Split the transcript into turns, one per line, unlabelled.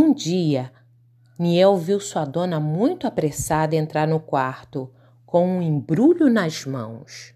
Um dia, Niel viu sua dona muito apressada entrar no quarto, com um embrulho nas mãos.